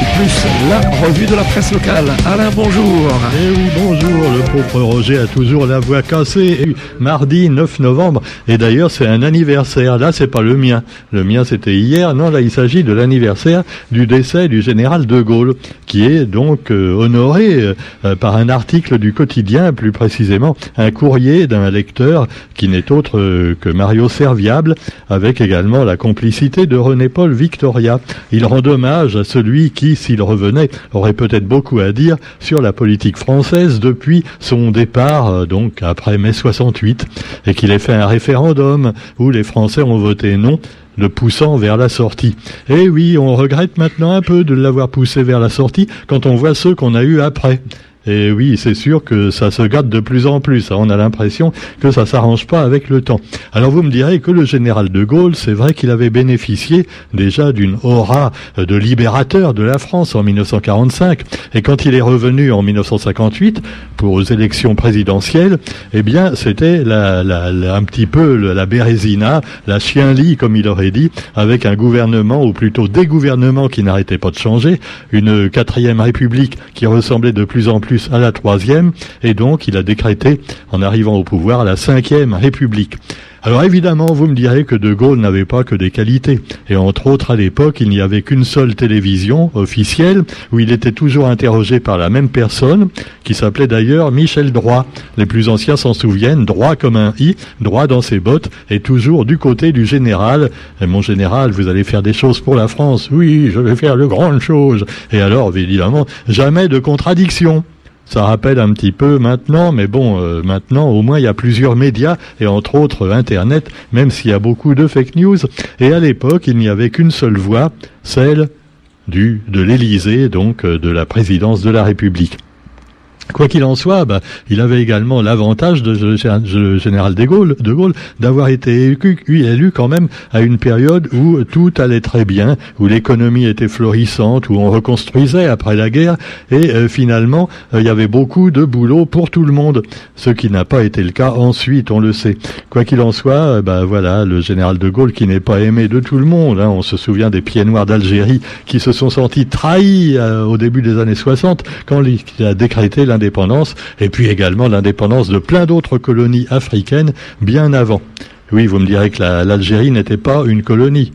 Merci. La revue de la presse locale. Alain, bonjour. Eh oui, bonjour. Le pauvre Roger a toujours la voix cassée. Mardi 9 novembre. Et d'ailleurs, c'est un anniversaire. Là, c'est pas le mien. Le mien, c'était hier. Non, là, il s'agit de l'anniversaire du décès du général de Gaulle, qui est donc euh, honoré euh, par un article du quotidien, plus précisément un courrier d'un lecteur qui n'est autre euh, que Mario Serviable, avec également la complicité de René-Paul Victoria. Il rend hommage à celui qui, s'il revenait, aurait peut-être beaucoup à dire sur la politique française depuis son départ, euh, donc après mai 68, et qu'il ait fait un référendum où les Français ont voté non le poussant vers la sortie. Et oui, on regrette maintenant un peu de l'avoir poussé vers la sortie quand on voit ceux qu'on a eu après. Et oui, c'est sûr que ça se gâte de plus en plus. On a l'impression que ça s'arrange pas avec le temps. Alors vous me direz que le général de Gaulle, c'est vrai qu'il avait bénéficié déjà d'une aura de libérateur de la France en 1945. Et quand il est revenu en 1958 pour aux élections présidentielles, eh bien, c'était un petit peu la Bérésina, la chien-lit, comme il aurait dit, avec un gouvernement, ou plutôt des gouvernements qui n'arrêtaient pas de changer, une quatrième république qui ressemblait de plus en plus à la troisième, et donc il a décrété, en arrivant au pouvoir, la cinquième République. Alors évidemment, vous me direz que De Gaulle n'avait pas que des qualités. Et entre autres, à l'époque, il n'y avait qu'une seule télévision officielle où il était toujours interrogé par la même personne, qui s'appelait d'ailleurs Michel Droit. Les plus anciens s'en souviennent, droit comme un i, droit dans ses bottes, et toujours du côté du général. Mon général, vous allez faire des choses pour la France. Oui, je vais faire de grandes choses. Et alors, évidemment, jamais de contradiction. Ça rappelle un petit peu maintenant, mais bon, euh, maintenant au moins il y a plusieurs médias et entre autres Internet, même s'il y a beaucoup de fake news. Et à l'époque, il n'y avait qu'une seule voix, celle du de l'Élysée, donc euh, de la présidence de la République. Quoi qu'il en soit, bah, il avait également l'avantage de le général de Gaulle, de Gaulle d'avoir été élu, quand même à une période où tout allait très bien, où l'économie était florissante, où on reconstruisait après la guerre, et euh, finalement euh, il y avait beaucoup de boulot pour tout le monde, ce qui n'a pas été le cas ensuite, on le sait. Quoi qu'il en soit, euh, bah voilà, le général de Gaulle qui n'est pas aimé de tout le monde, hein, on se souvient des pieds noirs d'Algérie qui se sont sentis trahis au début des années 60 quand il a décrété et puis également l'indépendance de plein d'autres colonies africaines bien avant. Oui, vous me direz que l'Algérie n'était pas une colonie.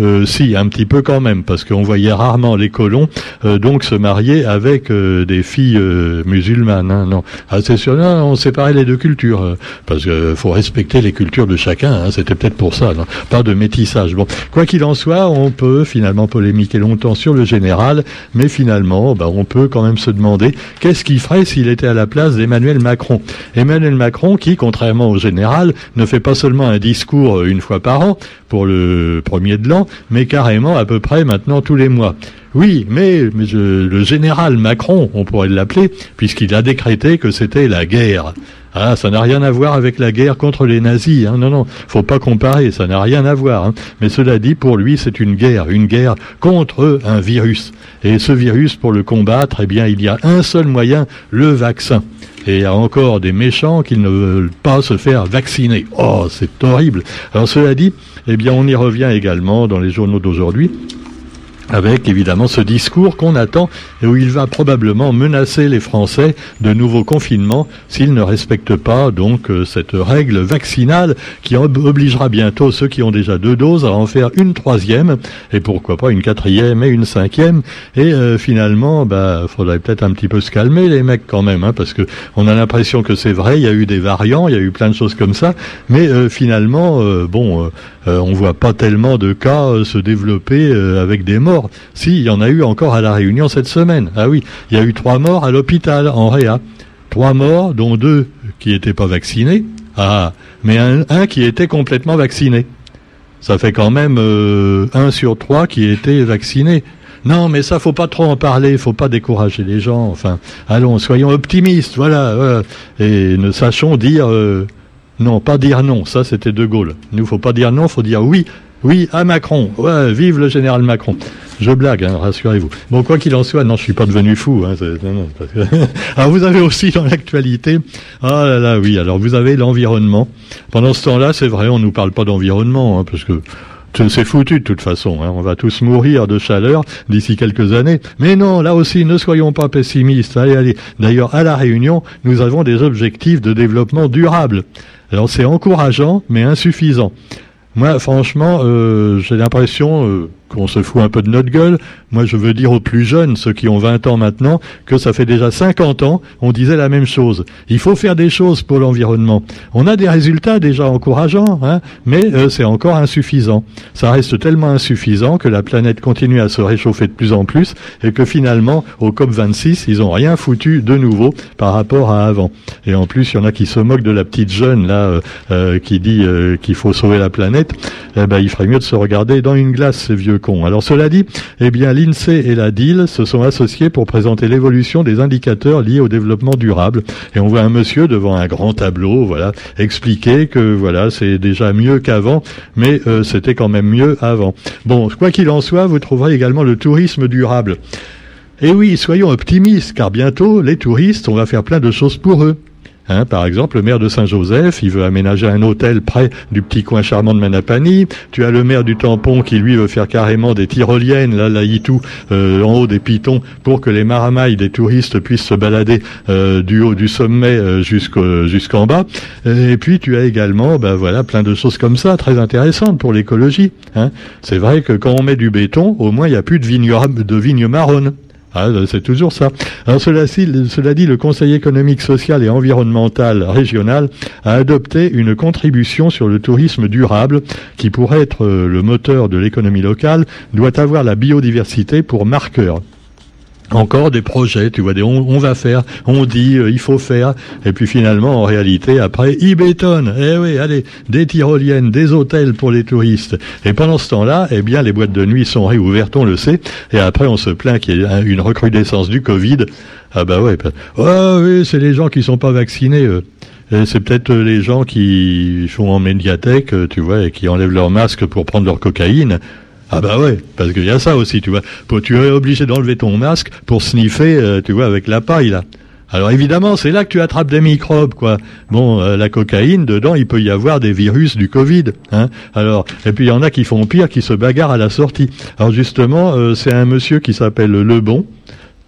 Euh, si, un petit peu quand même, parce qu'on voyait rarement les colons euh, donc se marier avec euh, des filles musulmanes. Hein, non, ah, c'est sûr, non, on séparait les deux cultures, parce qu'il faut respecter les cultures de chacun. Hein, C'était peut-être pour ça, non pas de métissage. Bon, quoi qu'il en soit, on peut finalement polémiquer longtemps sur le général, mais finalement, bah, on peut quand même se demander qu'est-ce qu'il ferait s'il était à la place d'Emmanuel Macron. Emmanuel Macron, qui, contrairement au général, ne fait pas seulement un discours une fois par an pour le premier de l'an mais carrément à peu près maintenant tous les mois. Oui, mais, le général Macron, on pourrait l'appeler, puisqu'il a décrété que c'était la guerre. Ah, ça n'a rien à voir avec la guerre contre les nazis. Hein. Non, non, faut pas comparer, ça n'a rien à voir. Hein. Mais cela dit, pour lui, c'est une guerre, une guerre contre un virus. Et ce virus, pour le combattre, eh bien, il y a un seul moyen, le vaccin. Et il y a encore des méchants qui ne veulent pas se faire vacciner. Oh, c'est horrible. Alors cela dit, eh bien, on y revient également dans les journaux d'aujourd'hui avec évidemment ce discours qu'on attend et où il va probablement menacer les Français de nouveaux confinements s'ils ne respectent pas donc euh, cette règle vaccinale qui obligera bientôt ceux qui ont déjà deux doses à en faire une troisième et pourquoi pas une quatrième et une cinquième. Et euh, finalement bah faudrait peut-être un petit peu se calmer les mecs quand même hein, parce que on a l'impression que c'est vrai il y a eu des variants il y a eu plein de choses comme ça. Mais euh, finalement bon on voit pas tellement de cas se développer avec des morts si, il y en a eu encore à La Réunion cette semaine. Ah oui, il y a eu trois morts à l'hôpital, en Réa. Trois morts, dont deux qui n'étaient pas vaccinés. Ah, mais un, qui était complètement vacciné. Ça fait quand même euh, un sur trois qui était vacciné. Non, mais ça, faut pas trop en parler, faut pas décourager les gens. Enfin, allons, soyons optimistes, voilà, et ne sachons dire euh, non, pas dire non. Ça, c'était De Gaulle. Nous, faut pas dire non, faut dire oui, oui à Macron. Vive le général Macron. Je blague, hein, rassurez-vous. Bon, quoi qu'il en soit, non, je suis pas devenu fou. Hein, alors, vous avez aussi dans l'actualité, ah là là, oui, alors vous avez l'environnement. Pendant ce temps-là, c'est vrai, on nous parle pas d'environnement, hein, parce que c'est foutu de toute façon. On va tous mourir de chaleur d'ici quelques années. Mais non, là aussi, ne soyons pas pessimistes. D'ailleurs, à la Réunion, nous avons des objectifs de développement durable. Alors c'est encourageant, mais insuffisant. Moi, franchement, euh, j'ai l'impression, euh, qu'on se fout un peu de notre gueule. Moi, je veux dire aux plus jeunes, ceux qui ont 20 ans maintenant, que ça fait déjà 50 ans, on disait la même chose. Il faut faire des choses pour l'environnement. On a des résultats déjà encourageants, hein, mais euh, c'est encore insuffisant. Ça reste tellement insuffisant que la planète continue à se réchauffer de plus en plus et que finalement, au COP26, ils ont rien foutu de nouveau par rapport à avant. Et en plus, il y en a qui se moquent de la petite jeune là euh, euh, qui dit qu'il faut sauver la planète. Eh ben, il ferait mieux de se regarder dans une glace, ces vieux alors cela dit, eh bien l'INSEE et la DIL se sont associés pour présenter l'évolution des indicateurs liés au développement durable. Et on voit un monsieur devant un grand tableau, voilà, expliquer que voilà, c'est déjà mieux qu'avant, mais euh, c'était quand même mieux avant. Bon, quoi qu'il en soit, vous trouverez également le tourisme durable. Et oui, soyons optimistes, car bientôt, les touristes, on va faire plein de choses pour eux. Hein, par exemple, le maire de Saint-Joseph, il veut aménager un hôtel près du petit coin charmant de Manapani. Tu as le maire du Tampon qui, lui, veut faire carrément des tyroliennes, là, là, tout, euh, en haut des pitons, pour que les maramailles des touristes puissent se balader euh, du haut du sommet euh, jusqu'en bas. Et puis, tu as également, ben voilà, plein de choses comme ça, très intéressantes pour l'écologie. Hein. C'est vrai que quand on met du béton, au moins, il n'y a plus de vignes, de vignes marronnes. Ah, c'est toujours ça. Alors cela, cela dit, le Conseil économique, social et environnemental régional a adopté une contribution sur le tourisme durable qui pourrait être euh, le moteur de l'économie locale, doit avoir la biodiversité pour marqueur encore des projets, tu vois, des on, va faire, on dit, euh, il faut faire, et puis finalement, en réalité, après, ils bétonnent. Eh oui, allez, des tyroliennes, des hôtels pour les touristes. Et pendant ce temps-là, eh bien, les boîtes de nuit sont réouvertes, on le sait, et après, on se plaint qu'il y ait une recrudescence du Covid. Ah bah ouais, oh, oui, c'est les gens qui sont pas vaccinés. C'est peut-être les gens qui sont en médiathèque, tu vois, et qui enlèvent leur masque pour prendre leur cocaïne. Ah bah ouais, parce qu'il y a ça aussi, tu vois. tu es obligé d'enlever ton masque pour sniffer, euh, tu vois, avec la paille là. Alors évidemment, c'est là que tu attrapes des microbes, quoi. Bon, euh, la cocaïne, dedans, il peut y avoir des virus du Covid. Hein. Alors, et puis il y en a qui font pire, qui se bagarrent à la sortie. Alors justement, euh, c'est un monsieur qui s'appelle Lebon,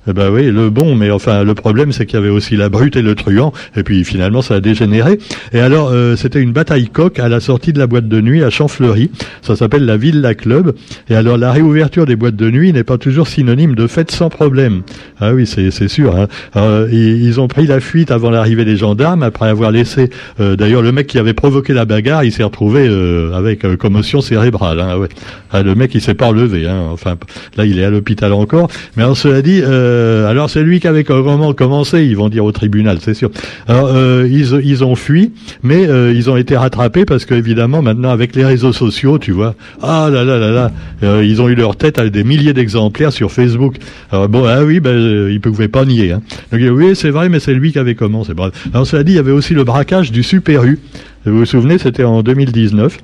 eh ben oui, le bon, mais enfin le problème c'est qu'il y avait aussi la brute et le truand, et puis finalement ça a dégénéré. Et alors euh, c'était une bataille coque à la sortie de la boîte de nuit à Champfleury. Ça s'appelle la Villa Club. Et alors la réouverture des boîtes de nuit n'est pas toujours synonyme de fête sans problème. Ah oui, c'est sûr. Hein. Euh, ils, ont pris la fuite avant l'arrivée des gendarmes après avoir laissé. Euh, d'ailleurs le mec qui avait provoqué la bagarre, il s'est retrouvé avec commotion cérébrale. Hein, ouais. ah, le mec il s'est pas relevé. Hein. Enfin là il est à l'hôpital encore. Mais alors cela dit. Euh, alors c'est lui qui avait commencé, ils vont dire au tribunal, c'est sûr. Alors euh, ils, ils ont fui, mais euh, ils ont été rattrapés parce qu'évidemment maintenant avec les réseaux sociaux, tu vois, ah là là là là, ils ont eu leur tête à des milliers d'exemplaires sur Facebook. Alors bon, ah oui, ben ils pouvaient pas nier. Hein. Donc oui, c'est vrai, mais c'est lui qui avait commencé. Alors cela dit, il y avait aussi le braquage du Super U. Vous vous souvenez, c'était en 2019.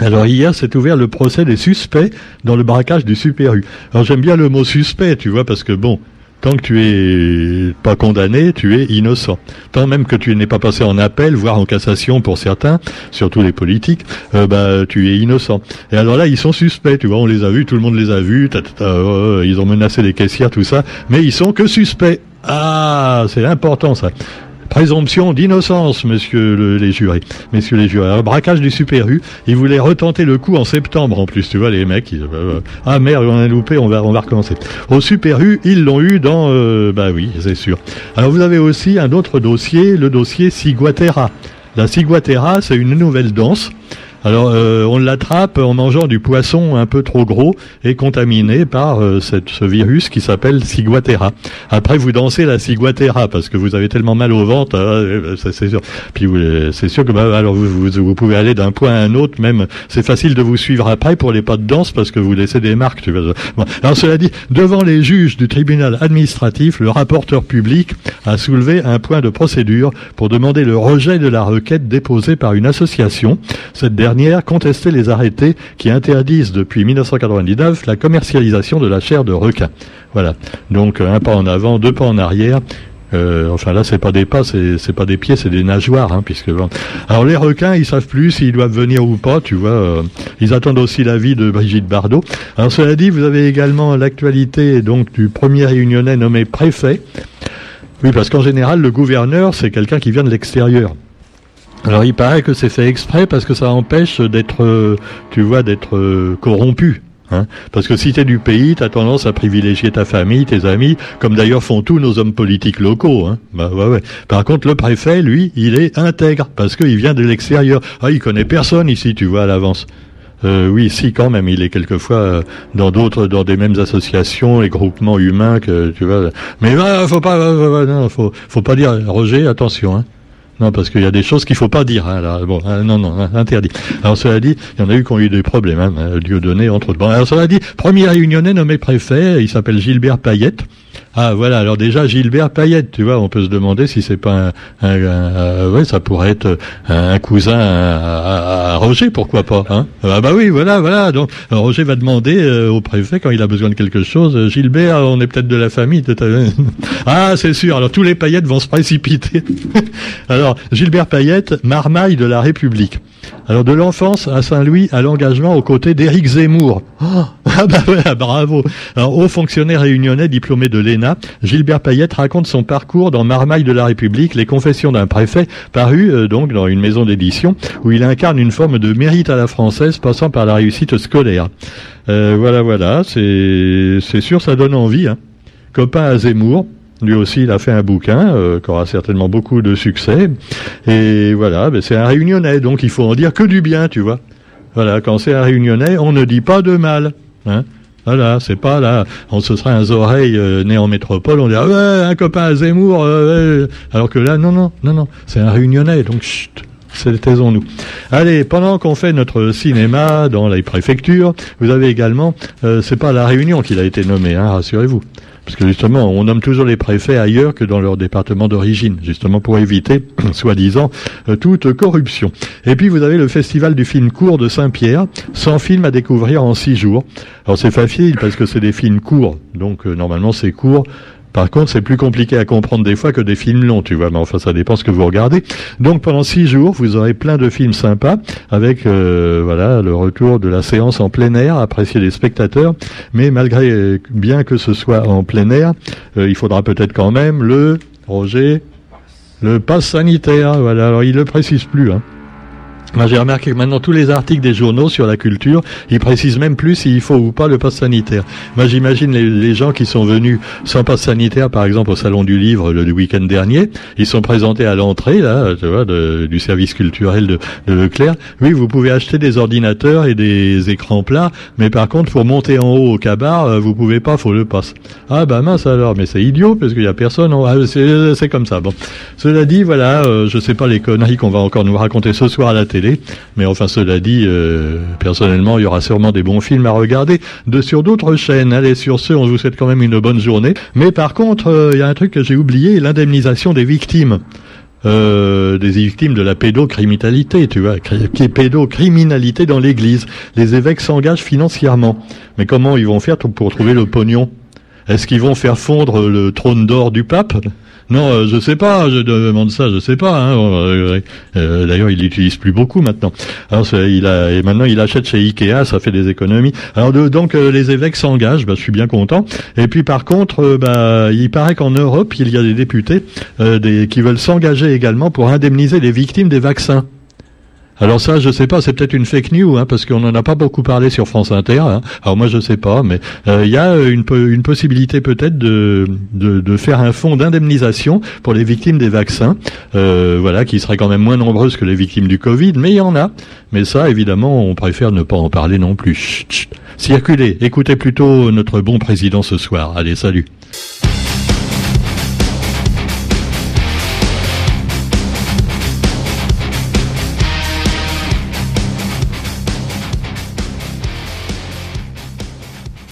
Alors hier s'est ouvert le procès des suspects dans le braquage du Super U. Alors j'aime bien le mot suspect, tu vois, parce que bon, tant que tu es pas condamné, tu es innocent. Tant même que tu n'es pas passé en appel, voire en cassation pour certains, surtout les politiques, euh, bah tu es innocent. Et alors là, ils sont suspects, tu vois, on les a vus, tout le monde les a vus, ils ont menacé les caissières, tout ça, mais ils sont que suspects. Ah, c'est important ça. Présomption d'innocence, monsieur les jurés. Messieurs les jurés. Un braquage du Super U. Ils voulaient retenter le coup en septembre en plus. Tu vois, les mecs. Ils, euh, ah merde, on a loupé, on va, on va recommencer. Au Super U, ils l'ont eu dans... Euh, bah oui, c'est sûr. Alors vous avez aussi un autre dossier, le dossier Ciguatera. La Ciguatera, c'est une nouvelle danse alors euh, on l'attrape en mangeant du poisson un peu trop gros et contaminé par euh, ce virus qui s'appelle ciguatera. Après vous dansez la ciguatera parce que vous avez tellement mal au ventre, hein, c'est sûr. Puis c'est sûr que bah, alors vous, vous, pouvez aller d'un point à un autre, même c'est facile de vous suivre après pour les pas de danse parce que vous laissez des marques. Tu vois. Alors cela dit, devant les juges du tribunal administratif, le rapporteur public a soulevé un point de procédure pour demander le rejet de la requête déposée par une association. Cette dernière contestait les arrêtés qui interdisent depuis 1999 la commercialisation de la chair de requin. Voilà. Donc un pas en avant, deux pas en arrière. Euh, enfin là, c'est pas des pas, c'est pas des pieds, c'est des nageoires, hein, puisque. Alors les requins, ils savent plus s'ils doivent venir ou pas, tu vois. euh, ils attendent aussi l'avis de Brigitte Bardot. Alors cela dit, vous avez également l'actualité donc du premier réunionnais nommé préfet. Oui, parce qu'en général, le gouverneur, c'est quelqu'un qui vient de l'extérieur. Alors il paraît que c'est fait exprès parce que ça empêche d'être, tu vois, d'être euh, corrompu. Hein parce que si tu es du pays, tu as tendance à privilégier ta famille, tes amis, comme d'ailleurs font tous nos hommes politiques locaux. Hein bah, ouais, ouais. Par contre, le préfet, lui, il est intègre, parce qu'il vient de l'extérieur. Ah, il connaît personne ici, tu vois, à l'avance. Euh, oui, si, quand même, il est quelquefois euh, dans d'autres, dans des mêmes associations et groupements humains que, tu vois. Mais euh, faut pas, euh, euh, non, faut, faut pas dire, Roger, attention, hein. Non, parce qu'il y a des choses qu'il faut pas dire. Hein, là. Bon, hein, non, non, hein, interdit. Alors cela dit, il y en a eu qui ont eu des problèmes. Hein, Dieu donné entre autres. Bon, alors cela dit, premier réunionnais nommé préfet, il s'appelle Gilbert Payette. Ah voilà, alors déjà Gilbert Payette, tu vois, on peut se demander si c'est pas un, un, euh, ouais, ça pourrait être un, un cousin à, Roger, pourquoi pas hein Ah bah oui, voilà, voilà. Donc euh, Roger va demander euh, au préfet quand il a besoin de quelque chose. euh, Gilbert, on est peut-être de la famille. ah, c'est sûr. Alors tous les Payettes vont se précipiter. alors Gilbert Payette, marmaille de la République. Alors de l'enfance à Saint-Louis à l'engagement aux côtés d'Éric Zemmour. Oh, ah bah ah, bravo. Alors haut fonctionnaire réunionnais diplômé de l'ENA, Gilbert Payette raconte son parcours dans Marmaille de la République, les confessions d'un préfet, paru euh, donc dans une maison d'édition où il incarne une forme de mérite à la française passant par la réussite scolaire. Euh, voilà, voilà, c'est c'est sûr, ça donne envie. Hein. Copain à Zemmour, lui aussi, il a fait un bouquin euh, qui aura certainement beaucoup de succès. Et voilà, ben, c'est un réunionnais, donc il faut en dire que du bien, tu vois. Voilà, quand c'est un réunionnais, on ne dit pas de mal. Hein. Voilà, c'est pas là, on se serait un oreille euh, né en métropole, on dirait ouais, un copain à Zemmour, euh, alors que là, non, non, non, non, c'est un réunionnais, donc chut, taisons-nous. Allez, pendant qu'on fait notre cinéma dans les préfectures, vous avez également, euh, c'est pas la Réunion qu'il a été nommé, hein, rassurez-vous. Parce que justement, on nomme toujours les préfets ailleurs que dans leur département d'origine, justement pour éviter, soi-disant, euh, toute corruption. Et puis vous avez le festival du film court de Saint-Pierre, 100 films à découvrir en 6 jours. Alors c'est facile parce que c'est des films courts, donc euh, normalement c'est court. Par contre, c'est plus compliqué à comprendre des fois que des films longs, tu vois. Mais enfin, ça dépend ce que vous regardez. Donc, pendant six jours, vous aurez plein de films sympas, avec euh, voilà le retour de la séance en plein air, apprécié des spectateurs. Mais malgré bien que ce soit en plein air, euh, il faudra peut-être quand même le Roger, le pass sanitaire. Voilà. Alors, il le précise plus. Hein. Moi, j'ai remarqué que maintenant tous les articles des journaux sur la culture, ils précisent même plus s'il faut ou pas le pass sanitaire. Moi, j'imagine les, les gens qui sont venus sans pass sanitaire, par exemple au salon du livre le, week-end dernier, ils sont présentés à l'entrée là, tu vois, du service culturel de, Leclerc. Oui, vous pouvez acheter des ordinateurs et des écrans plats, mais par contre, pour monter en haut au cabar, euh, vous pouvez pas, faut le pass. Ah bah mince alors, mais c'est idiot parce qu'il y a personne. C'est comme ça. Bon, cela dit, voilà, euh, je sais pas les conneries qu'on va encore nous raconter ce soir à la télé, mais enfin cela dit, euh, personnellement, il y aura sûrement des bons films à regarder de sur d'autres chaînes. Allez, sur ce, on vous souhaite quand même une bonne journée. Mais par contre, euh, il y a un truc que j'ai oublié, l'indemnisation des victimes. Euh, des victimes de la pédocriminalité, tu vois, qui est pédocriminalité dans l'Église. Les évêques s'engagent financièrement. Mais comment ils vont faire pour trouver le pognon? Est-ce qu'ils vont faire fondre le trône d'or du pape? Non, euh, je sais pas. Je demande ça, je sais pas. hein. Euh, euh, D'ailleurs, il l'utilise plus beaucoup maintenant. Alors, il a, et maintenant, il achète chez Ikea, ça fait des économies. Alors, donc, les évêques s'engagent. Bah, je suis bien content. Et puis, par contre, bah, il paraît qu'en Europe, il y a des députés qui veulent s'engager également pour indemniser les victimes des vaccins. Alors ça, je sais pas, c'est peut-être une fake news, hein, parce qu'on n'en a pas beaucoup parlé sur France Inter. hein. Alors moi, je sais pas, mais euh, il y a une, po- une possibilité peut-être de, de, de faire un fonds d'indemnisation pour les victimes des vaccins, euh, voilà, qui seraient quand même moins nombreuses que les victimes du Covid, mais il y en a. Mais ça, évidemment, on préfère ne pas en parler non plus. Chut, chut. Circulez, écoutez plutôt notre bon président ce soir. Allez, salut.